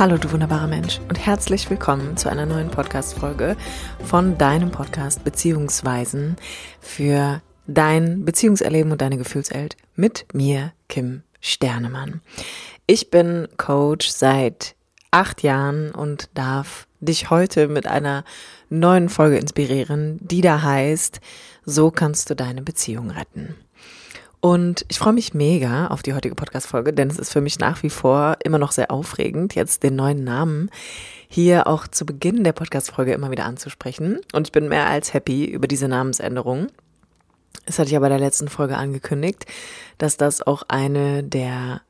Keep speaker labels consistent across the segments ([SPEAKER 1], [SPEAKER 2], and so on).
[SPEAKER 1] Hallo du wunderbarer Mensch und herzlich willkommen zu einer neuen Podcast-Folge von deinem Podcast Beziehungsweisen für dein Beziehungserleben und deine Gefühlswelt mit mir, Kim Sternemann. Ich bin Coach seit acht Jahren und darf dich heute mit einer neuen Folge inspirieren, die da heißt, so kannst du deine Beziehung retten. Und ich freue mich mega auf die heutige Podcast-Folge, denn es ist für mich nach wie vor immer noch sehr aufregend, jetzt den neuen Namen hier auch zu Beginn der Podcast-Folge immer wieder anzusprechen. Und ich bin mehr als happy über diese Namensänderung. Es hatte ich ja bei der letzten Folge angekündigt, dass das auch eine der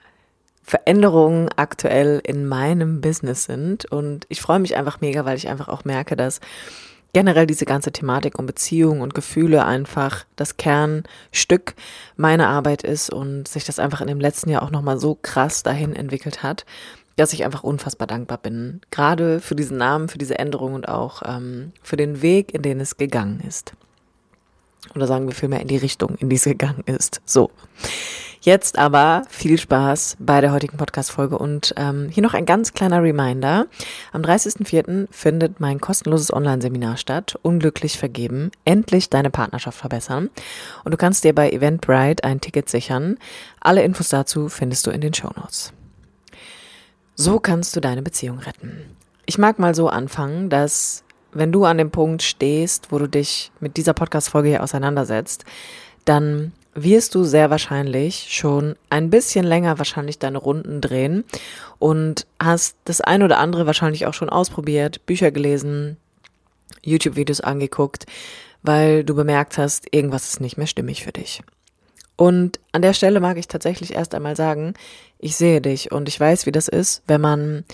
[SPEAKER 1] Veränderungen aktuell in meinem Business sind. Und ich freue mich einfach mega, weil ich einfach auch merke, dass generell diese ganze Thematik um Beziehungen und Gefühle einfach das Kernstück meiner Arbeit ist und sich das einfach in dem letzten Jahr auch nochmal so krass dahin entwickelt hat, dass ich einfach unfassbar dankbar bin. Gerade für diesen Namen, für diese Änderung und auch ähm, für den Weg, in den es gegangen ist. Oder sagen wir vielmehr in die Richtung, in die es gegangen ist. So. Jetzt aber viel Spaß bei der heutigen Podcast-Folge und ähm, hier noch ein ganz kleiner Reminder. Am 30.04. findet mein kostenloses Online-Seminar statt, Unglücklich vergeben, endlich deine Partnerschaft verbessern. Und du kannst dir bei Eventbrite ein Ticket sichern. Alle Infos dazu findest du in den Show Notes. So kannst du deine Beziehung retten. Ich mag mal so anfangen, dass wenn du an dem Punkt stehst, wo du dich mit dieser Podcast-Folge hier auseinandersetzt, dann wirst du sehr wahrscheinlich schon ein bisschen länger wahrscheinlich deine Runden drehen und hast das ein oder andere wahrscheinlich auch schon ausprobiert, Bücher gelesen, YouTube-Videos angeguckt, weil du bemerkt hast, irgendwas ist nicht mehr stimmig für dich. Und an der Stelle mag ich tatsächlich erst einmal sagen, ich sehe dich und ich weiß, wie das ist, wenn man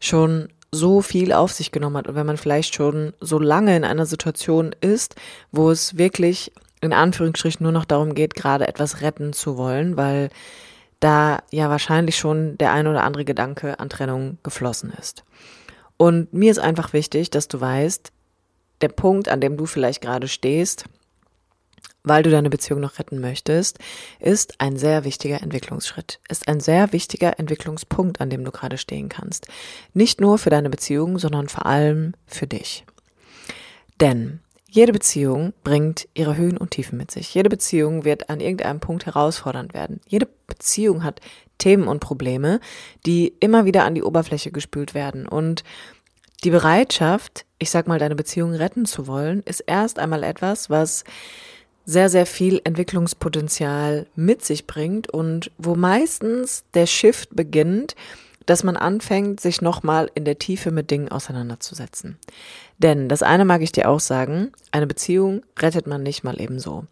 [SPEAKER 1] schon so viel auf sich genommen hat und wenn man vielleicht schon so lange in einer Situation ist, wo es wirklich in Anführungsstrichen nur noch darum geht, gerade etwas retten zu wollen, weil da ja wahrscheinlich schon der ein oder andere Gedanke an Trennung geflossen ist. Und mir ist einfach wichtig, dass du weißt, der Punkt, an dem du vielleicht gerade stehst, weil du deine Beziehung noch retten möchtest, ist ein sehr wichtiger Entwicklungsschritt, ist ein sehr wichtiger Entwicklungspunkt, an dem du gerade stehen kannst. Nicht nur für deine Beziehung, sondern vor allem für dich. Denn jede Beziehung bringt ihre Höhen und Tiefen mit sich. Jede Beziehung wird an irgendeinem Punkt herausfordernd werden. Jede Beziehung hat Themen und Probleme, die immer wieder an die Oberfläche gespült werden. Und die Bereitschaft, ich sag mal, deine Beziehung retten zu wollen, ist erst einmal etwas, was sehr, sehr viel Entwicklungspotenzial mit sich bringt und wo meistens der Shift beginnt, dass man anfängt, sich nochmal in der Tiefe mit Dingen auseinanderzusetzen. Denn das eine mag ich dir auch sagen, eine Beziehung rettet man nicht mal ebenso.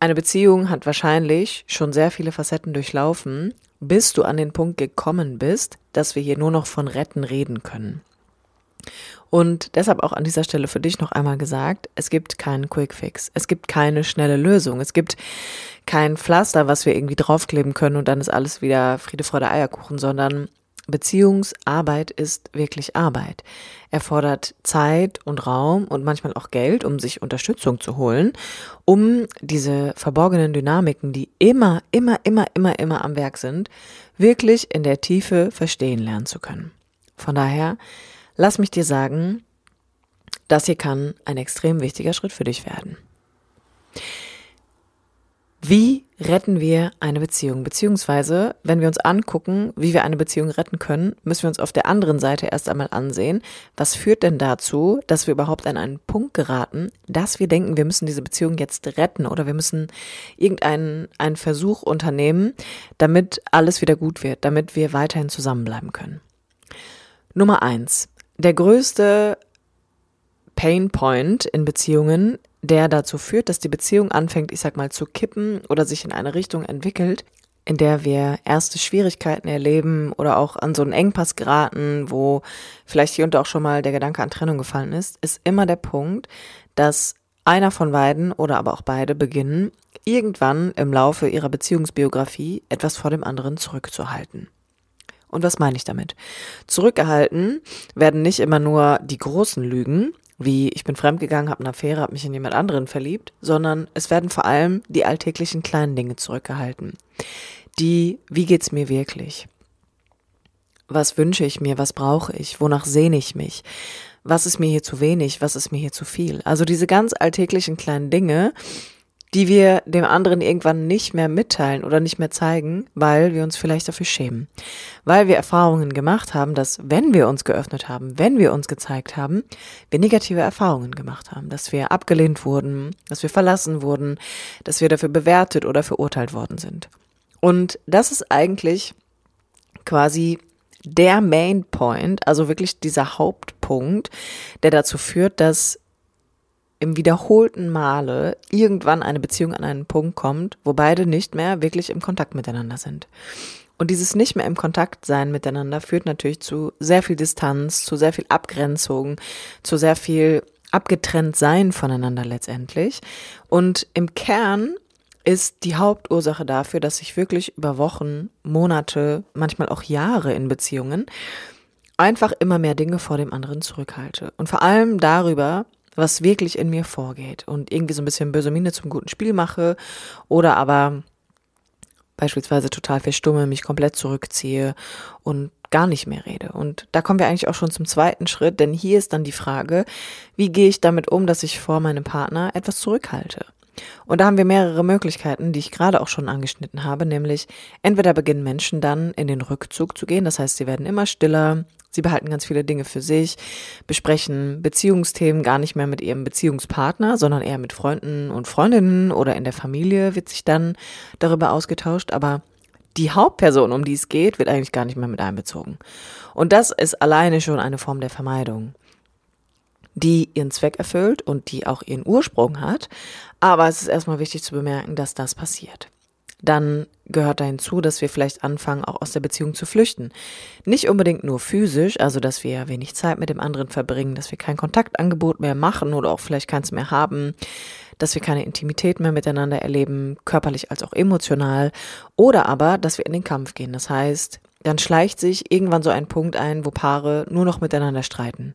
[SPEAKER 1] Eine Beziehung hat wahrscheinlich schon sehr viele Facetten durchlaufen, bis du an den Punkt gekommen bist, dass wir hier nur noch von retten reden können. Und deshalb auch an dieser Stelle für dich noch einmal gesagt, es gibt keinen Quickfix. Es gibt keine schnelle Lösung. Es gibt kein Pflaster, was wir irgendwie draufkleben können und dann ist alles wieder Friede, Freude, Eierkuchen, sondern Beziehungsarbeit ist wirklich Arbeit. Erfordert Zeit und Raum und manchmal auch Geld, um sich Unterstützung zu holen, um diese verborgenen Dynamiken, die immer, immer, immer, immer, immer am Werk sind, wirklich in der Tiefe verstehen lernen zu können. Von daher Lass mich dir sagen, das hier kann ein extrem wichtiger Schritt für dich werden. Wie retten wir eine Beziehung? Beziehungsweise, wenn wir uns angucken, wie wir eine Beziehung retten können, müssen wir uns auf der anderen Seite erst einmal ansehen, was führt denn dazu, dass wir überhaupt an einen Punkt geraten, dass wir denken, wir müssen diese Beziehung jetzt retten oder wir müssen irgendeinen einen Versuch unternehmen, damit alles wieder gut wird, damit wir weiterhin zusammenbleiben können. Nummer eins der größte Pain Point in Beziehungen, der dazu führt, dass die Beziehung anfängt, ich sag mal, zu kippen oder sich in eine Richtung entwickelt, in der wir erste Schwierigkeiten erleben oder auch an so einen Engpass geraten, wo vielleicht hier und da auch schon mal der Gedanke an Trennung gefallen ist, ist immer der Punkt, dass einer von beiden oder aber auch beide beginnen, irgendwann im Laufe ihrer Beziehungsbiografie etwas vor dem anderen zurückzuhalten. Und was meine ich damit? Zurückgehalten werden nicht immer nur die großen Lügen, wie ich bin fremdgegangen, habe eine Affäre, habe mich in jemand anderen verliebt, sondern es werden vor allem die alltäglichen kleinen Dinge zurückgehalten. Die, wie geht's mir wirklich? was wünsche ich mir, was brauche ich, wonach sehne ich mich, was ist mir hier zu wenig, was ist mir hier zu viel. Also diese ganz alltäglichen kleinen Dinge, die wir dem anderen irgendwann nicht mehr mitteilen oder nicht mehr zeigen, weil wir uns vielleicht dafür schämen. Weil wir Erfahrungen gemacht haben, dass wenn wir uns geöffnet haben, wenn wir uns gezeigt haben, wir negative Erfahrungen gemacht haben, dass wir abgelehnt wurden, dass wir verlassen wurden, dass wir dafür bewertet oder verurteilt worden sind. Und das ist eigentlich quasi der Main Point, also wirklich dieser Hauptpunkt, der dazu führt, dass im wiederholten Male irgendwann eine Beziehung an einen Punkt kommt, wo beide nicht mehr wirklich im Kontakt miteinander sind. Und dieses nicht mehr im Kontakt sein miteinander führt natürlich zu sehr viel Distanz, zu sehr viel Abgrenzung, zu sehr viel abgetrennt sein voneinander letztendlich. Und im Kern ist die Hauptursache dafür, dass ich wirklich über Wochen, Monate, manchmal auch Jahre in Beziehungen einfach immer mehr Dinge vor dem anderen zurückhalte. Und vor allem darüber, was wirklich in mir vorgeht und irgendwie so ein bisschen böse Miene zum guten Spiel mache oder aber beispielsweise total verstumme, mich komplett zurückziehe und gar nicht mehr rede. Und da kommen wir eigentlich auch schon zum zweiten Schritt, denn hier ist dann die Frage, wie gehe ich damit um, dass ich vor meinem Partner etwas zurückhalte? Und da haben wir mehrere Möglichkeiten, die ich gerade auch schon angeschnitten habe, nämlich entweder beginnen Menschen dann in den Rückzug zu gehen, das heißt, sie werden immer stiller, Sie behalten ganz viele Dinge für sich, besprechen Beziehungsthemen gar nicht mehr mit ihrem Beziehungspartner, sondern eher mit Freunden und Freundinnen oder in der Familie wird sich dann darüber ausgetauscht. Aber die Hauptperson, um die es geht, wird eigentlich gar nicht mehr mit einbezogen. Und das ist alleine schon eine Form der Vermeidung, die ihren Zweck erfüllt und die auch ihren Ursprung hat. Aber es ist erstmal wichtig zu bemerken, dass das passiert dann gehört da hinzu, dass wir vielleicht anfangen, auch aus der Beziehung zu flüchten. Nicht unbedingt nur physisch, also dass wir wenig Zeit mit dem anderen verbringen, dass wir kein Kontaktangebot mehr machen oder auch vielleicht keins mehr haben, dass wir keine Intimität mehr miteinander erleben, körperlich als auch emotional, oder aber, dass wir in den Kampf gehen. Das heißt, dann schleicht sich irgendwann so ein Punkt ein, wo Paare nur noch miteinander streiten,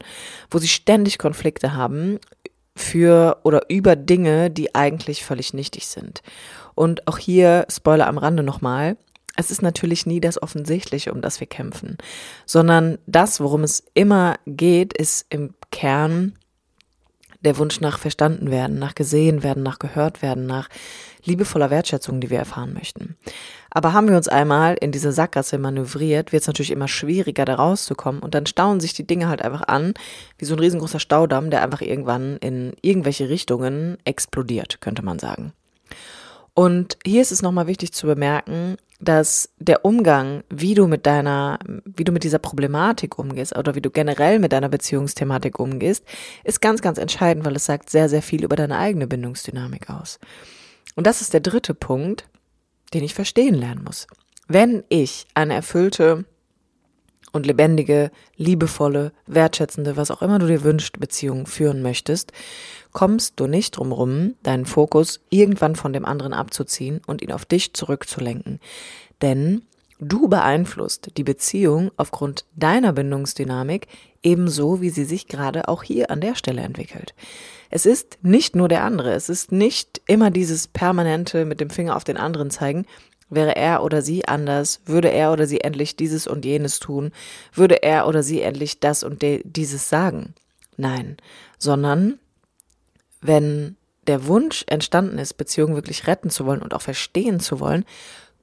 [SPEAKER 1] wo sie ständig Konflikte haben für oder über Dinge, die eigentlich völlig nichtig sind. Und auch hier, Spoiler am Rande nochmal, es ist natürlich nie das Offensichtliche, um das wir kämpfen, sondern das, worum es immer geht, ist im Kern der Wunsch nach verstanden werden, nach gesehen werden, nach gehört werden, nach liebevoller Wertschätzung, die wir erfahren möchten. Aber haben wir uns einmal in diese Sackgasse manövriert, wird es natürlich immer schwieriger, da rauszukommen. Und dann stauen sich die Dinge halt einfach an, wie so ein riesengroßer Staudamm, der einfach irgendwann in irgendwelche Richtungen explodiert, könnte man sagen. Und hier ist es nochmal wichtig zu bemerken, dass der Umgang, wie du mit deiner, wie du mit dieser Problematik umgehst oder wie du generell mit deiner Beziehungsthematik umgehst, ist ganz, ganz entscheidend, weil es sagt sehr, sehr viel über deine eigene Bindungsdynamik aus. Und das ist der dritte Punkt, den ich verstehen lernen muss. Wenn ich eine erfüllte und lebendige, liebevolle, wertschätzende, was auch immer du dir wünschst, Beziehung führen möchtest, kommst du nicht drum rum, deinen Fokus irgendwann von dem anderen abzuziehen und ihn auf dich zurückzulenken. Denn du beeinflusst die Beziehung aufgrund deiner Bindungsdynamik ebenso, wie sie sich gerade auch hier an der Stelle entwickelt. Es ist nicht nur der andere, es ist nicht immer dieses permanente mit dem Finger auf den anderen zeigen, Wäre er oder sie anders, würde er oder sie endlich dieses und jenes tun, würde er oder sie endlich das und dieses sagen. Nein, sondern wenn der Wunsch entstanden ist, Beziehungen wirklich retten zu wollen und auch verstehen zu wollen,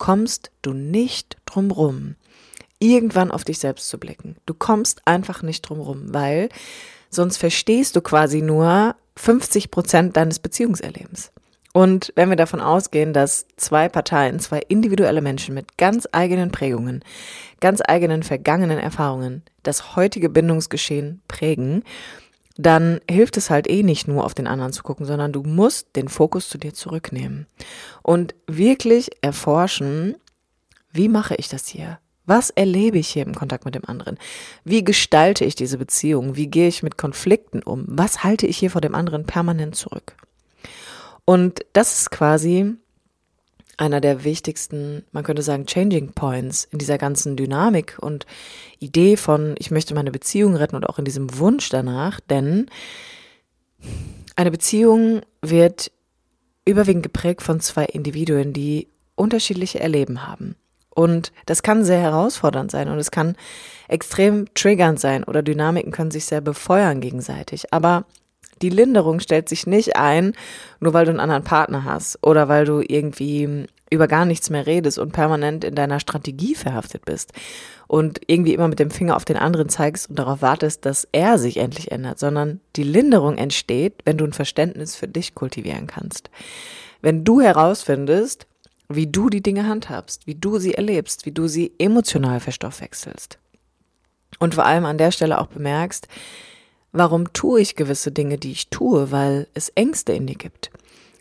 [SPEAKER 1] kommst du nicht drum rum, irgendwann auf dich selbst zu blicken. Du kommst einfach nicht drum rum, weil sonst verstehst du quasi nur 50 Prozent deines Beziehungserlebens. Und wenn wir davon ausgehen, dass zwei Parteien, zwei individuelle Menschen mit ganz eigenen Prägungen, ganz eigenen vergangenen Erfahrungen das heutige Bindungsgeschehen prägen, dann hilft es halt eh nicht nur auf den anderen zu gucken, sondern du musst den Fokus zu dir zurücknehmen und wirklich erforschen, wie mache ich das hier? Was erlebe ich hier im Kontakt mit dem anderen? Wie gestalte ich diese Beziehung? Wie gehe ich mit Konflikten um? Was halte ich hier vor dem anderen permanent zurück? Und das ist quasi einer der wichtigsten, man könnte sagen, Changing Points in dieser ganzen Dynamik und Idee von, ich möchte meine Beziehung retten und auch in diesem Wunsch danach, denn eine Beziehung wird überwiegend geprägt von zwei Individuen, die unterschiedliche Erleben haben. Und das kann sehr herausfordernd sein und es kann extrem triggernd sein oder Dynamiken können sich sehr befeuern gegenseitig. Aber die Linderung stellt sich nicht ein, nur weil du einen anderen Partner hast oder weil du irgendwie über gar nichts mehr redest und permanent in deiner Strategie verhaftet bist und irgendwie immer mit dem Finger auf den anderen zeigst und darauf wartest, dass er sich endlich ändert, sondern die Linderung entsteht, wenn du ein Verständnis für dich kultivieren kannst. Wenn du herausfindest, wie du die Dinge handhabst, wie du sie erlebst, wie du sie emotional verstoffwechselst. Und vor allem an der Stelle auch bemerkst, warum tue ich gewisse Dinge, die ich tue, weil es Ängste in dir gibt.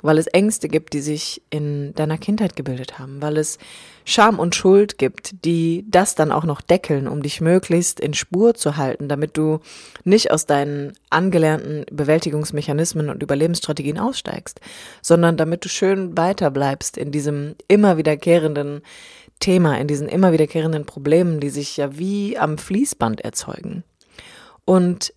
[SPEAKER 1] Weil es Ängste gibt, die sich in deiner Kindheit gebildet haben, weil es Scham und Schuld gibt, die das dann auch noch deckeln, um dich möglichst in Spur zu halten, damit du nicht aus deinen angelernten Bewältigungsmechanismen und Überlebensstrategien aussteigst, sondern damit du schön weiterbleibst in diesem immer wiederkehrenden Thema, in diesen immer wiederkehrenden Problemen, die sich ja wie am Fließband erzeugen. Und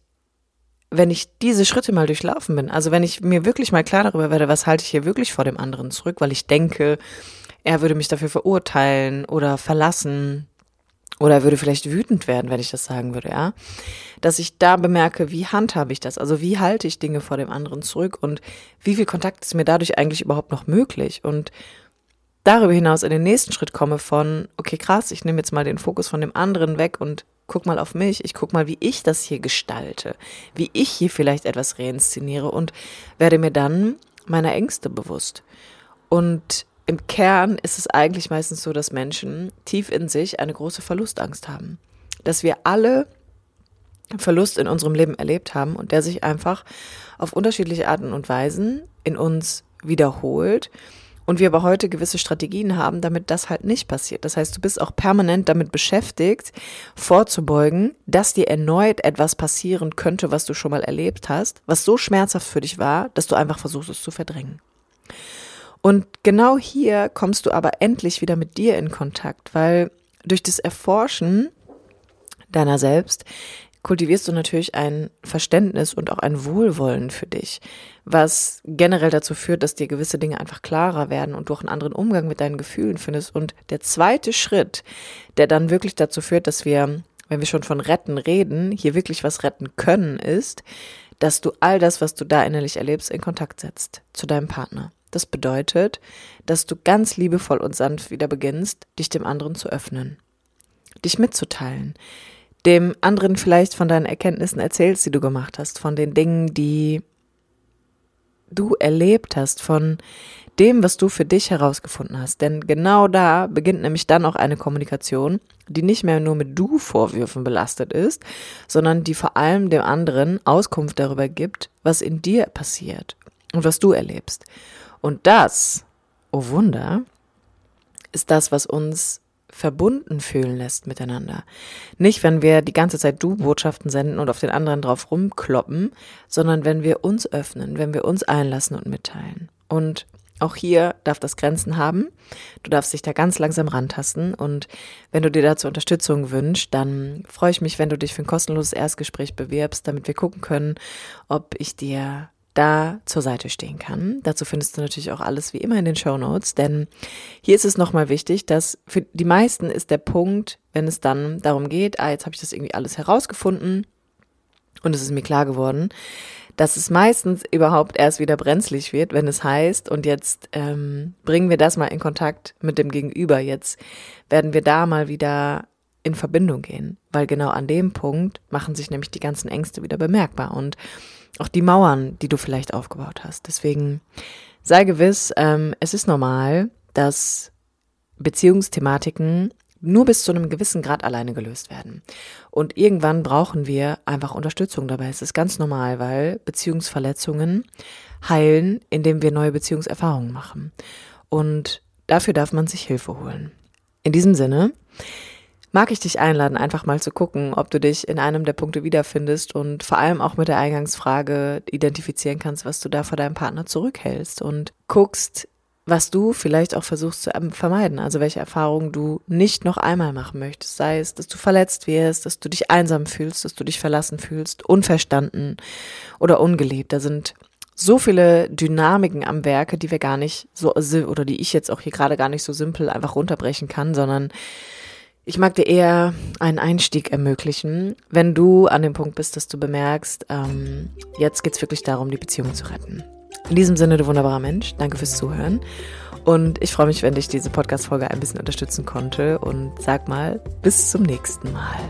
[SPEAKER 1] wenn ich diese Schritte mal durchlaufen bin, also wenn ich mir wirklich mal klar darüber werde, was halte ich hier wirklich vor dem anderen zurück, weil ich denke, er würde mich dafür verurteilen oder verlassen oder er würde vielleicht wütend werden, wenn ich das sagen würde, ja, dass ich da bemerke, wie handhabe ich das, also wie halte ich Dinge vor dem anderen zurück und wie viel Kontakt ist mir dadurch eigentlich überhaupt noch möglich? Und darüber hinaus in den nächsten Schritt komme von, okay, krass, ich nehme jetzt mal den Fokus von dem anderen weg und guck mal auf mich, ich guck mal, wie ich das hier gestalte, wie ich hier vielleicht etwas reinszeniere und werde mir dann meiner Ängste bewusst. Und im Kern ist es eigentlich meistens so, dass Menschen tief in sich eine große Verlustangst haben. Dass wir alle Verlust in unserem Leben erlebt haben und der sich einfach auf unterschiedliche Arten und Weisen in uns wiederholt und wir aber heute gewisse Strategien haben, damit das halt nicht passiert. Das heißt, du bist auch permanent damit beschäftigt, vorzubeugen, dass dir erneut etwas passieren könnte, was du schon mal erlebt hast, was so schmerzhaft für dich war, dass du einfach versuchst, es zu verdrängen. Und genau hier kommst du aber endlich wieder mit dir in Kontakt, weil durch das Erforschen deiner selbst kultivierst du natürlich ein Verständnis und auch ein Wohlwollen für dich, was generell dazu führt, dass dir gewisse Dinge einfach klarer werden und du auch einen anderen Umgang mit deinen Gefühlen findest. Und der zweite Schritt, der dann wirklich dazu führt, dass wir, wenn wir schon von retten reden, hier wirklich was retten können, ist, dass du all das, was du da innerlich erlebst, in Kontakt setzt zu deinem Partner. Das bedeutet, dass du ganz liebevoll und sanft wieder beginnst, dich dem anderen zu öffnen, dich mitzuteilen, dem anderen vielleicht von deinen Erkenntnissen erzählst, die du gemacht hast, von den Dingen, die du erlebt hast, von dem, was du für dich herausgefunden hast. Denn genau da beginnt nämlich dann auch eine Kommunikation, die nicht mehr nur mit Du-Vorwürfen belastet ist, sondern die vor allem dem anderen Auskunft darüber gibt, was in dir passiert und was du erlebst. Und das, oh Wunder, ist das, was uns verbunden fühlen lässt miteinander. Nicht, wenn wir die ganze Zeit Du-Botschaften senden und auf den anderen drauf rumkloppen, sondern wenn wir uns öffnen, wenn wir uns einlassen und mitteilen. Und auch hier darf das Grenzen haben. Du darfst dich da ganz langsam rantasten. Und wenn du dir dazu Unterstützung wünschst, dann freue ich mich, wenn du dich für ein kostenloses Erstgespräch bewirbst, damit wir gucken können, ob ich dir da zur Seite stehen kann. Dazu findest du natürlich auch alles wie immer in den Show Notes, denn hier ist es nochmal wichtig, dass für die meisten ist der Punkt, wenn es dann darum geht, ah, jetzt habe ich das irgendwie alles herausgefunden und es ist mir klar geworden, dass es meistens überhaupt erst wieder brenzlig wird, wenn es heißt, und jetzt ähm, bringen wir das mal in Kontakt mit dem Gegenüber, jetzt werden wir da mal wieder in Verbindung gehen, weil genau an dem Punkt machen sich nämlich die ganzen Ängste wieder bemerkbar und auch die Mauern, die du vielleicht aufgebaut hast. Deswegen sei gewiss, ähm, es ist normal, dass Beziehungsthematiken nur bis zu einem gewissen Grad alleine gelöst werden. Und irgendwann brauchen wir einfach Unterstützung dabei. Es ist ganz normal, weil Beziehungsverletzungen heilen, indem wir neue Beziehungserfahrungen machen. Und dafür darf man sich Hilfe holen. In diesem Sinne, mag ich dich einladen, einfach mal zu gucken, ob du dich in einem der Punkte wiederfindest und vor allem auch mit der Eingangsfrage identifizieren kannst, was du da vor deinem Partner zurückhältst und guckst, was du vielleicht auch versuchst zu vermeiden, also welche Erfahrungen du nicht noch einmal machen möchtest, sei es, dass du verletzt wirst, dass du dich einsam fühlst, dass du dich verlassen fühlst, unverstanden oder ungeliebt. Da sind so viele Dynamiken am Werke, die wir gar nicht so, oder die ich jetzt auch hier gerade gar nicht so simpel einfach runterbrechen kann, sondern ich mag dir eher einen Einstieg ermöglichen, wenn du an dem Punkt bist, dass du bemerkst, ähm, jetzt geht's wirklich darum, die Beziehung zu retten. In diesem Sinne, du wunderbarer Mensch, danke fürs Zuhören. Und ich freue mich, wenn dich diese Podcast-Folge ein bisschen unterstützen konnte. Und sag mal, bis zum nächsten Mal.